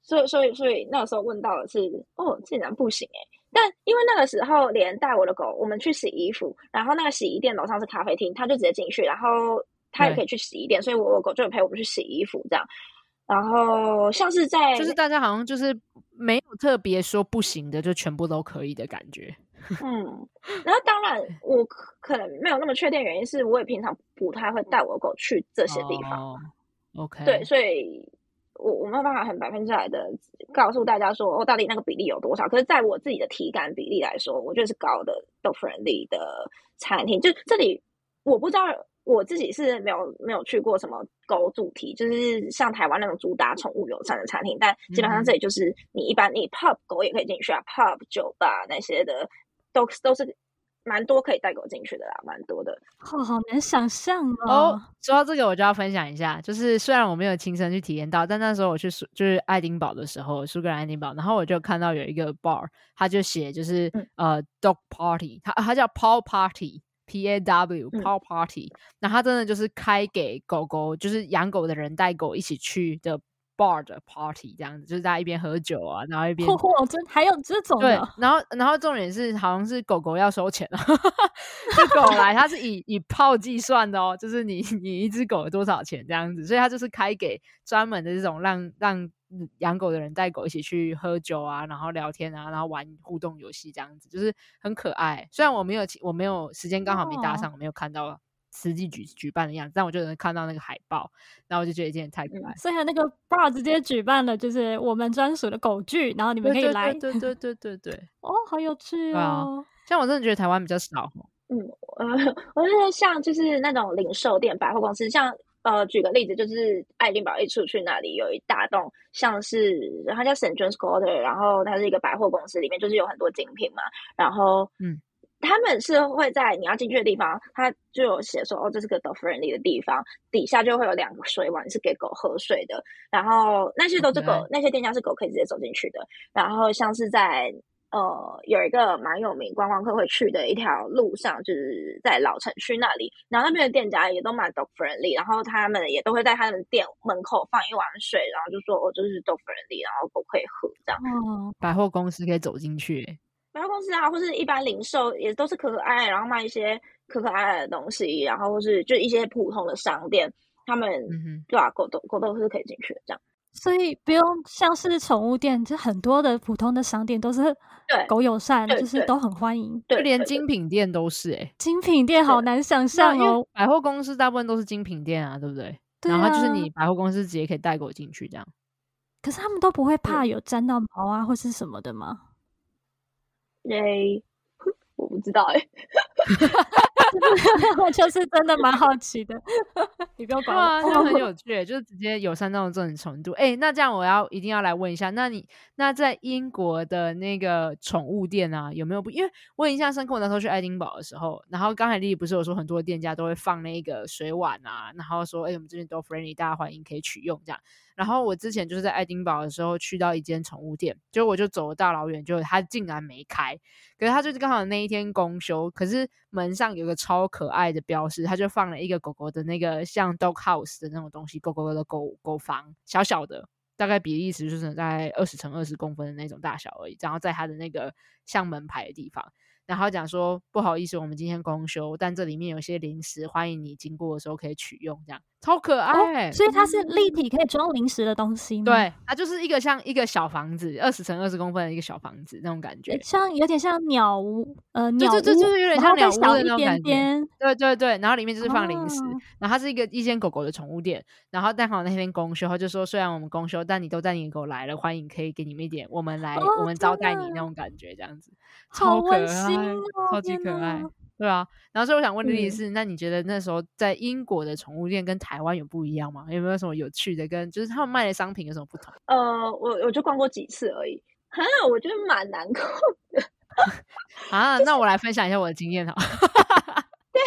所以所以所以那个时候问到的是，哦，竟然不行哎、欸！但因为那个时候连带我的狗，我们去洗衣服，然后那个洗衣店楼上是咖啡厅，他就直接进去，然后他也可以去洗衣店，所以我我狗就陪我们去洗衣服这样。然后像是在，就是大家好像就是没有特别说不行的，就全部都可以的感觉。嗯，然后当然我可能没有那么确定，原因是我也平常不太会带我的狗去这些地方。哦，OK，对，所以。我我没有办法很百分之百的告诉大家说，我、哦、到底那个比例有多少。可是，在我自己的体感比例来说，我觉得是高的，dog friendly 的餐厅。就这里，我不知道我自己是没有没有去过什么狗主题，就是像台湾那种主打宠物友善的餐厅。但基本上这里就是你一般你 pub 狗也可以进去啊、嗯、，pub 酒吧那些的都都是。蛮多可以带狗进去的啦，蛮多的。哦，好难想象哦。哦，说到这个，我就要分享一下，就是虽然我没有亲身去体验到，但那时候我去苏就是爱丁堡的时候，苏格兰爱丁堡，然后我就看到有一个 bar，他就写就是、嗯、呃 dog party，他他叫 paw party，P A W paw party，那、嗯、他真的就是开给狗狗，就是养狗的人带狗一起去的。Bar 的 party 这样子，就是大家一边喝酒啊，然后一边 嚯，真还有这种的。对，然后然后重点是好像是狗狗要收钱了，是狗来它是以以泡计算的哦，就是你你一只狗有多少钱这样子，所以它就是开给专门的这种让让养狗的人带狗一起去喝酒啊，然后聊天啊，然后玩互动游戏这样子，就是很可爱。虽然我没有我没有时间刚好没搭上，我没有看到。实际举举办的样子，但我就能看到那个海报，然后我就觉得今天太可爱。所以那个 bar 直接举办了，就是我们专属的狗剧，然后你们可以来。对对对对对 对。哦，好有趣哦！像我真的觉得台湾比较少。嗯，呃，我觉得像就是那种零售店、百货公司，像呃，举个例子，就是爱丁堡一出去那里有一大栋，像是它叫 St. John's Quarter，然后它是一个百货公司，里面就是有很多精品嘛，然后嗯。他们是会在你要进去的地方，他就有写说哦，这是个 dog friendly 的地方，底下就会有两个水碗是给狗喝水的。然后那些都是狗那些店家是狗可以直接走进去的。然后像是在呃有一个蛮有名观光客会去的一条路上，就是在老城区那里，然后那边的店家也都蛮 dog friendly，然后他们也都会在他们店门口放一碗水，然后就说哦，这是 dog friendly，然后狗可以喝这样。哦，百货公司可以走进去。百货公司啊，或是一般零售也都是可可爱爱，然后卖一些可可爱爱的东西，然后或是就一些普通的商店，他们、嗯、哼对吧、啊？狗都狗都是可以进去的，这样。所以不用像是宠物店，就很多的普通的商店都是对狗友善，就是都很欢迎。对，就连精品店都是哎、欸，精品店好难想象哦。百货公司大部分都是精品店啊，对不对？然后就是你百货公司直接可以带狗进去这样。可是他们都不会怕有沾到毛啊或是什么的吗？诶，我不知道哎、欸。我 就是真的蛮好奇的，你不要管我，啊，就很 有趣，就是直接友善到这种程度。哎、欸，那这样我要一定要来问一下，那你那在英国的那个宠物店啊，有没有不？因为我印象深刻，我那时候去爱丁堡的时候，然后刚才丽丽不是有说很多店家都会放那个水碗啊，然后说，哎、欸，我们这边都 friendly，大家欢迎可以取用这样。然后我之前就是在爱丁堡的时候去到一间宠物店，就我就走了大老远，就它竟然没开，可是它就是刚好那一天公休，可是门上有个超可爱的标识，它就放了一个狗狗的那个像 dog house 的那种东西，狗狗的狗狗房，小小的，大概比例尺就是在二十乘二十公分的那种大小而已，然后在它的那个像门牌的地方。然后讲说不好意思，我们今天公休，但这里面有些零食，欢迎你经过的时候可以取用，这样超可爱。哦，所以它是立体可以装零食的东西吗？对，它就是一个像一个小房子，二十乘二十公分的一个小房子那种感觉，像有点像鸟屋，呃，鸟屋，就就就是有点像鸟屋的那种感觉。对对对，然后里面就是放零食，哦，然后它是一个一间狗狗的宠物店，然后刚好那天公休，他就说虽然我们公休，但你都带你的狗来了，欢迎可以给你们一点，我们来，哦，我们招待你那种感觉，这样子。超可爱，超级可爱，对啊。然后所以我想问的丽丽是，那你觉得那时候在英国的宠物店跟台湾有不一样吗？有没有什么有趣的？跟就是他们卖的商品有什么不同？呃，我我就逛过几次而已，哈，我觉得蛮难逛的。啊，那我来分享一下我的经验哈。对，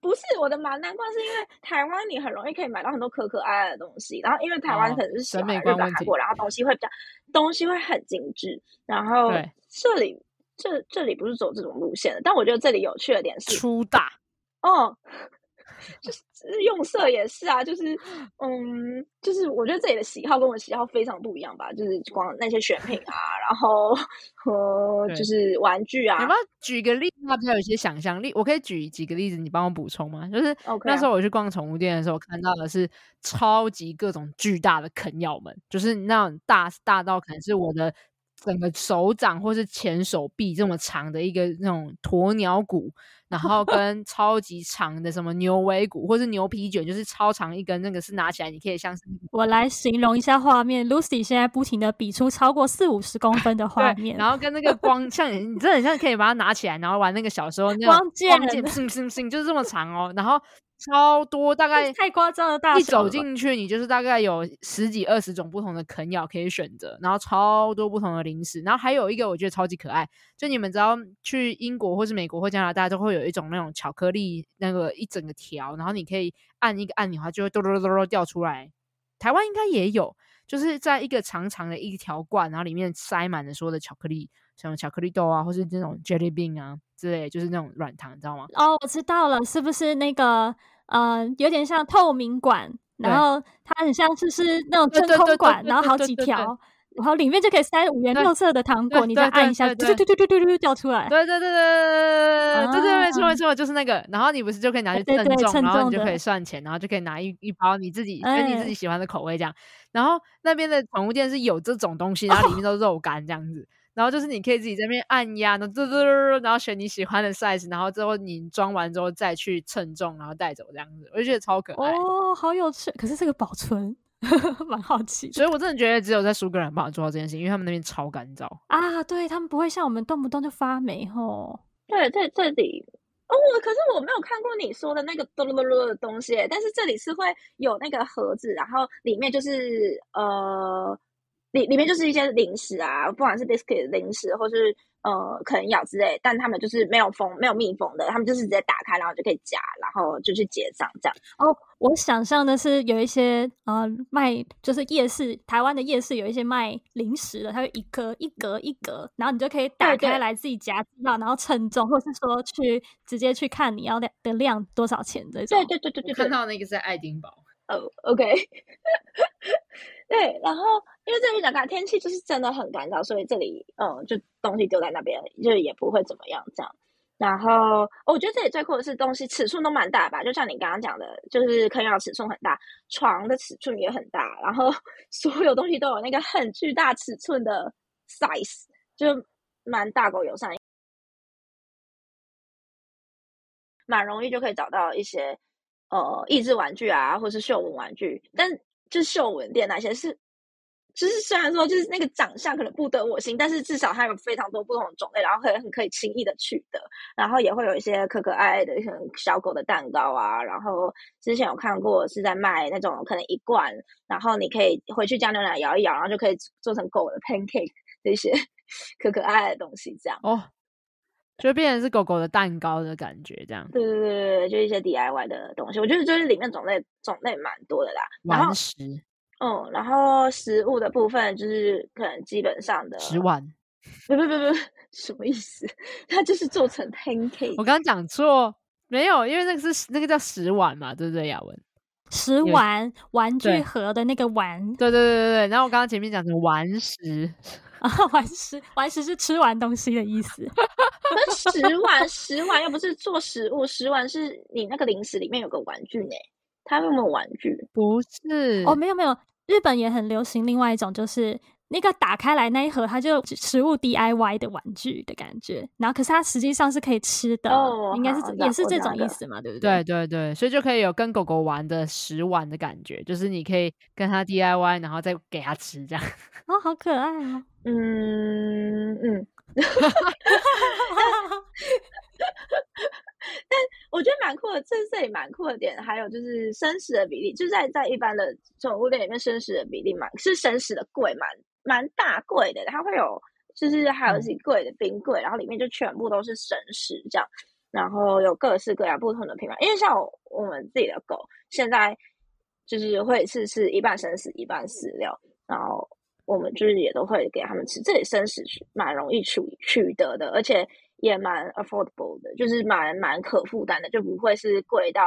不是我的蛮难逛，是因为台湾你很容易可以买到很多可可爱爱的东西，然后因为台湾可能是小孩日本韩国，然后东西会比较东西会很精致，然后这里。这这里不是走这种路线的，但我觉得这里有趣的点是粗大哦，就是用色也是啊，就是嗯，就是我觉得这里的喜好跟我喜好非常不一样吧，就是光那些选品啊，然后和就是玩具啊，你要不要举个例子，他比较有一些想象力，我可以举几个例子，你帮我补充吗？就是、okay. 那时候我去逛宠物店的时候，看到的是超级各种巨大的啃咬门，就是那种大大到可能是我的。整个手掌或是前手臂这么长的一个那种鸵鸟骨，然后跟超级长的什么牛尾骨或是牛皮卷，就是超长一根，那个是拿起来你可以像是我来形容一下画面，Lucy 现在不停的比出超过四五十公分的画面，然后跟那个光像你，你真的很像可以把它拿起来，然后玩那个小时候那种光剑，就是这么长哦，然后。超多，大概太夸张了，大小。一走进去，你就是大概有十几二十种不同的啃咬可以选择，然后超多不同的零食，然后还有一个我觉得超级可爱，就你们知道去英国或是美国或加拿大都会有一种那种巧克力，那个一整个条，然后你可以按一个按钮，它就会嘟嘟嘟嘟掉出来。台湾应该也有，就是在一个长长的一条罐，然后里面塞满了所有的巧克力，像巧克力豆啊，或是这种 jelly bean 啊。之类就是那种软糖，你知道吗？哦，我知道了，是不是那个呃，有点像透明管，然后它很像就是那种真空管，然后好几条，然后里面就可以塞五颜六色的糖果，你再按一下，对对对对对对，掉出来。对对对对对对对对，没错没错，就是那个。然后你不是就可以拿去称重，然后你就可以算钱，然后就可以拿一一包你自己跟你自己喜欢的口味这样。然后那边的宠物店是有这种东西，然后里面都是肉干这样子。然后就是你可以自己在那边按压，然后嘟嘟嘟，然后选你喜欢的 size，然后之后你装完之后再去称重，然后带走这样子，我就觉得超可爱哦，好有趣。可是这个保存 蛮好奇，所以我真的觉得只有在苏格兰办法做到这件事情，因为他们那边超干燥啊，对他们不会像我们动不动就发霉吼。对，在这里哦，可是我没有看过你说的那个嘟噜噜噜的东西，但是这里是会有那个盒子，然后里面就是呃。里里面就是一些零食啊，不管是 biscuit 零食，或是呃啃咬之类，但他们就是没有封、没有密封的，他们就是直接打开，然后就可以夹，然后就去结账这样。哦，我想象的是有一些呃卖，就是夜市，台湾的夜市有一些卖零食的，它会一格一格一格，然后你就可以打开来自己夹然后称重，或是说去直接去看你要的的量多少钱的。对对对对对，看到那个在爱丁堡。哦、oh,，OK，对，然后因为这里讲干天气就是真的很干燥，所以这里嗯，就东西丢在那边，就也不会怎么样这样。然后、我觉得这里最酷的是东西尺寸都蛮大吧，就像你刚刚讲的，就是啃咬尺寸很大，床的尺寸也很大，然后 所有东西都有那个很巨大尺寸的 size，就蛮大狗友善，蛮容易就可以找到一些。呃益智玩具啊，或是秀文玩具，但就是嗅闻店那些是。就是虽然说就是那个长相可能不得我心，但是至少它有非常多不同的种类，然后可以很可以轻易的取得，然后也会有一些可可爱爱的像小狗的蛋糕啊，然后之前有看过是在卖那种可能一罐，然后你可以回去加牛奶摇一摇，然后就可以做成狗的 pancake 这些 可可爱爱的东西，这样哦，就变成是狗狗的蛋糕的感觉，这样。对对对对，就一些 DIY 的东西，我觉得就是里面种类种类蛮多的啦，玩食。嗯，然后食物的部分就是可能基本上的食玩，不不不不，什么意思？它就是做成 pancake。我刚刚讲错，没有，因为那个是那个叫食碗嘛，对不对？雅文，食玩玩具盒的那个玩，对对对对对。然后我刚刚前面讲成玩食啊，玩食玩食是吃完东西的意思。食玩食玩又不是做食物，食玩是你那个零食里面有个玩具呢。他有没有玩具？不是哦，没有没有。日本也很流行另外一种，就是那个打开来那一盒，它就食物 DIY 的玩具的感觉。然后，可是它实际上是可以吃的，哦、应该是也是这种意思嘛，对不对？对对对，所以就可以有跟狗狗玩的食玩的感觉，就是你可以跟它 DIY，然后再给它吃，这样。哦，好可爱哦。嗯嗯。但我觉得蛮酷的，这这里蛮酷的点，还有就是生食的比例，就在在一般的宠物店里面，生食的比例蛮是生食的柜，蛮蛮大柜的，它会有就是还有一些柜的冰柜，然后里面就全部都是生食这样，然后有各式各样不同的品牌，因为像我，我们自己的狗现在就是会是是一半生食一半饲料，然后我们就是也都会给他们吃，这里生食蛮容易取取得的，而且。也蛮 affordable 的，就是蛮蛮可负担的，就不会是贵到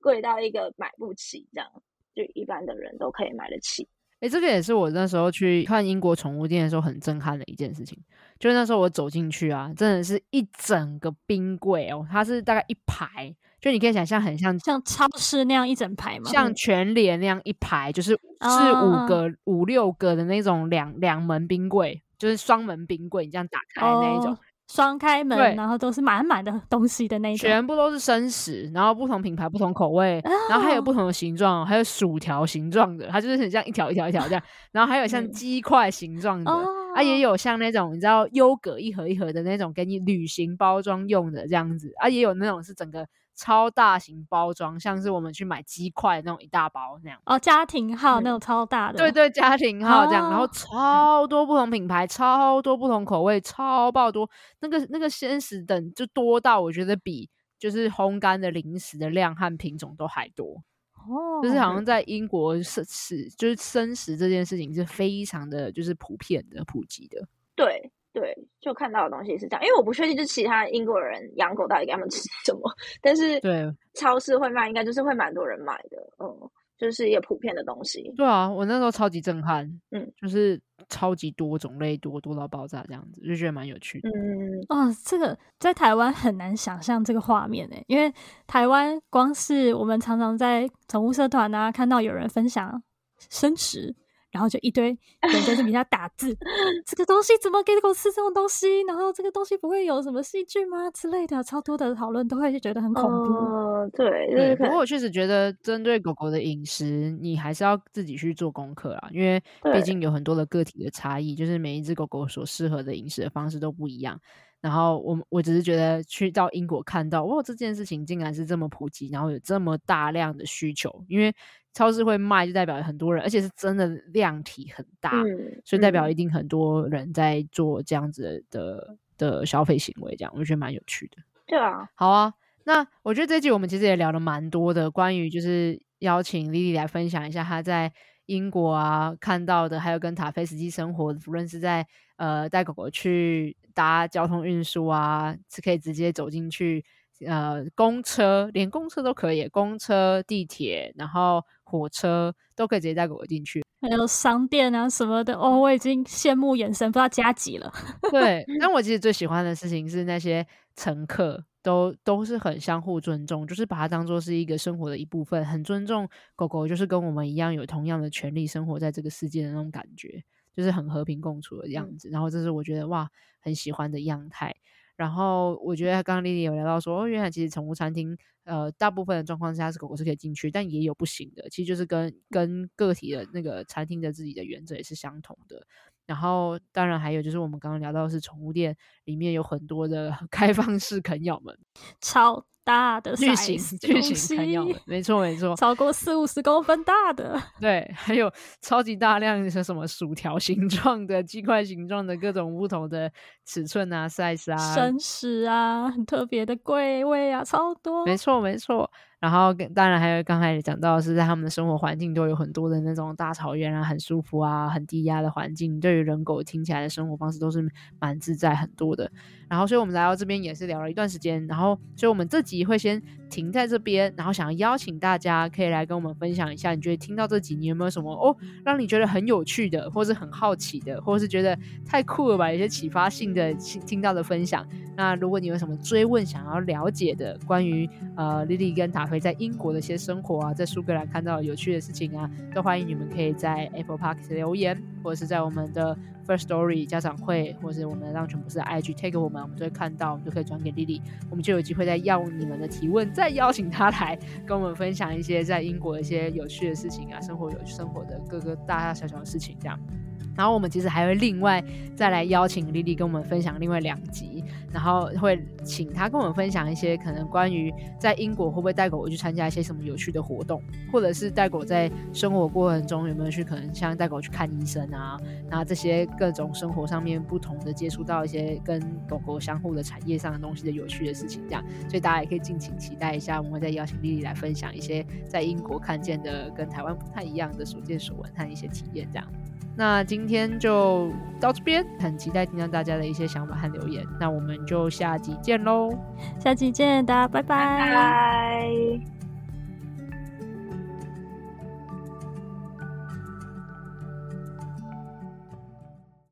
贵到一个买不起这样，就一般的人都可以买得起。哎、欸，这个也是我那时候去看英国宠物店的时候很震撼的一件事情，就是那时候我走进去啊，真的是一整个冰柜哦，它是大概一排，就你可以想象很像像超市那样一整排嘛？像全联那样一排，就是是五个、oh. 五六个的那种两两门冰柜，就是双门冰柜，你这样打开那一种。Oh. 双开门，然后都是满满的 东西的那种，全部都是生食，然后不同品牌、不同口味，哦、然后还有不同的形状，还有薯条形状的，它就是很像一条一条一条这样，然后还有像鸡块形状的，嗯、啊，也有像那种你知道优格一盒一盒的那种给你旅行包装用的这样子，啊，也有那种是整个。超大型包装，像是我们去买鸡块那种一大包那样哦，家庭号那种超大的，对对，家庭号这样，哦、然后超多不同品牌，超多不同口味，超爆多。那个那个鲜食等就多到我觉得比就是烘干的零食的量和品种都还多哦，就是好像在英国是是就是生食这件事情是非常的就是普遍的普及的，对。对，就看到的东西是这样，因为我不确定，就其他英国人养狗到底给他们吃什么，但是对超市会卖，应该就是会蛮多人买的，嗯，就是一个普遍的东西。对啊，我那时候超级震撼，嗯，就是超级多种类多多到爆炸这样子，就觉得蛮有趣的。嗯，哦，这个在台湾很难想象这个画面诶，因为台湾光是我们常常在宠物社团啊看到有人分享生食。然后就一堆人在这底下 打字，这个东西怎么给狗吃这种东西？然后这个东西不会有什么细菌吗？之类的，超多的讨论都会觉得很恐怖。呃、对，对。不过我确实觉得，针对狗狗的饮食，你还是要自己去做功课啦，因为毕竟有很多的个体的差异，就是每一只狗狗所适合的饮食的方式都不一样。然后我我只是觉得去到英国看到，哇，这件事情竟然是这么普及，然后有这么大量的需求，因为。超市会卖，就代表很多人，而且是真的量体很大，嗯、所以代表一定很多人在做这样子的的消费行为，这样我觉得蛮有趣的。对啊，好啊，那我觉得这一集我们其实也聊了蛮多的，关于就是邀请 Lily 来分享一下她在英国啊看到的，还有跟塔菲实际生活，无论是在呃带狗狗去搭交通运输啊，是可以直接走进去。呃，公车连公车都可以，公车、地铁，然后火车都可以直接带狗狗进去，还有商店啊什么的。哦，我已经羡慕眼神不知道加几了。对，但我 其实最喜欢的事情是那些乘客都都是很相互尊重，就是把它当做是一个生活的一部分，很尊重狗狗，就是跟我们一样有同样的权利生活在这个世界的那种感觉，就是很和平共处的样子。嗯、然后这是我觉得哇，很喜欢的样态。然后我觉得刚刚丽丽有聊到说，哦，原来其实宠物餐厅，呃，大部分的状况下是狗狗是可以进去，但也有不行的。其实就是跟跟个体的那个餐厅的自己的原则也是相同的。然后当然还有就是我们刚刚聊到的是宠物店里面有很多的 开放式啃咬门，超。大的巨型巨型啃咬门，没错没错，超过四五十公分大的。对，还有超级大量的什么薯条形状的、鸡块形状的各种不同的尺寸啊、size 啊、生食啊，很特别的柜位啊，超多。没错没错。然后，当然还有刚才讲到是，在他们的生活环境都有很多的那种大草原啊，很舒服啊，很低压的环境，对于人狗听起来的生活方式都是蛮自在很多的。然后，所以我们来到这边也是聊了一段时间。然后，所以我们这集会先停在这边，然后想要邀请大家可以来跟我们分享一下，你觉得听到这集你有没有什么哦，让你觉得很有趣的，或是很好奇的，或是觉得太酷了吧？有些启发性的听到的分享。那如果你有什么追问想要了解的，关于呃莉莉跟塔菲在英国的一些生活啊，在苏格兰看到有趣的事情啊，都欢迎你们可以在 Apple Park 留言，或者是在我们的 First Story 家长会，或者是我们的浪犬博士的 IG take 我们，我们都会看到，我们就可以转给丽丽，我们就有机会再要你们的提问，再邀请他来跟我们分享一些在英国一些有趣的事情啊，生活有生活的各个大大小小的事情这样。然后我们其实还会另外再来邀请莉莉跟我们分享另外两集，然后会请她跟我们分享一些可能关于在英国会不会带狗狗去参加一些什么有趣的活动，或者是带狗在生活过程中有没有去可能像带狗去看医生啊，然后这些各种生活上面不同的接触到一些跟狗狗相互的产业上的东西的有趣的事情，这样，所以大家也可以敬请期待一下，我们会再邀请莉莉来分享一些在英国看见的跟台湾不太一样的所见所闻和一些体验，这样。那今天就到这边，很期待听到大家的一些想法和留言。那我们就下集见喽，下集见，大家拜拜。拜拜。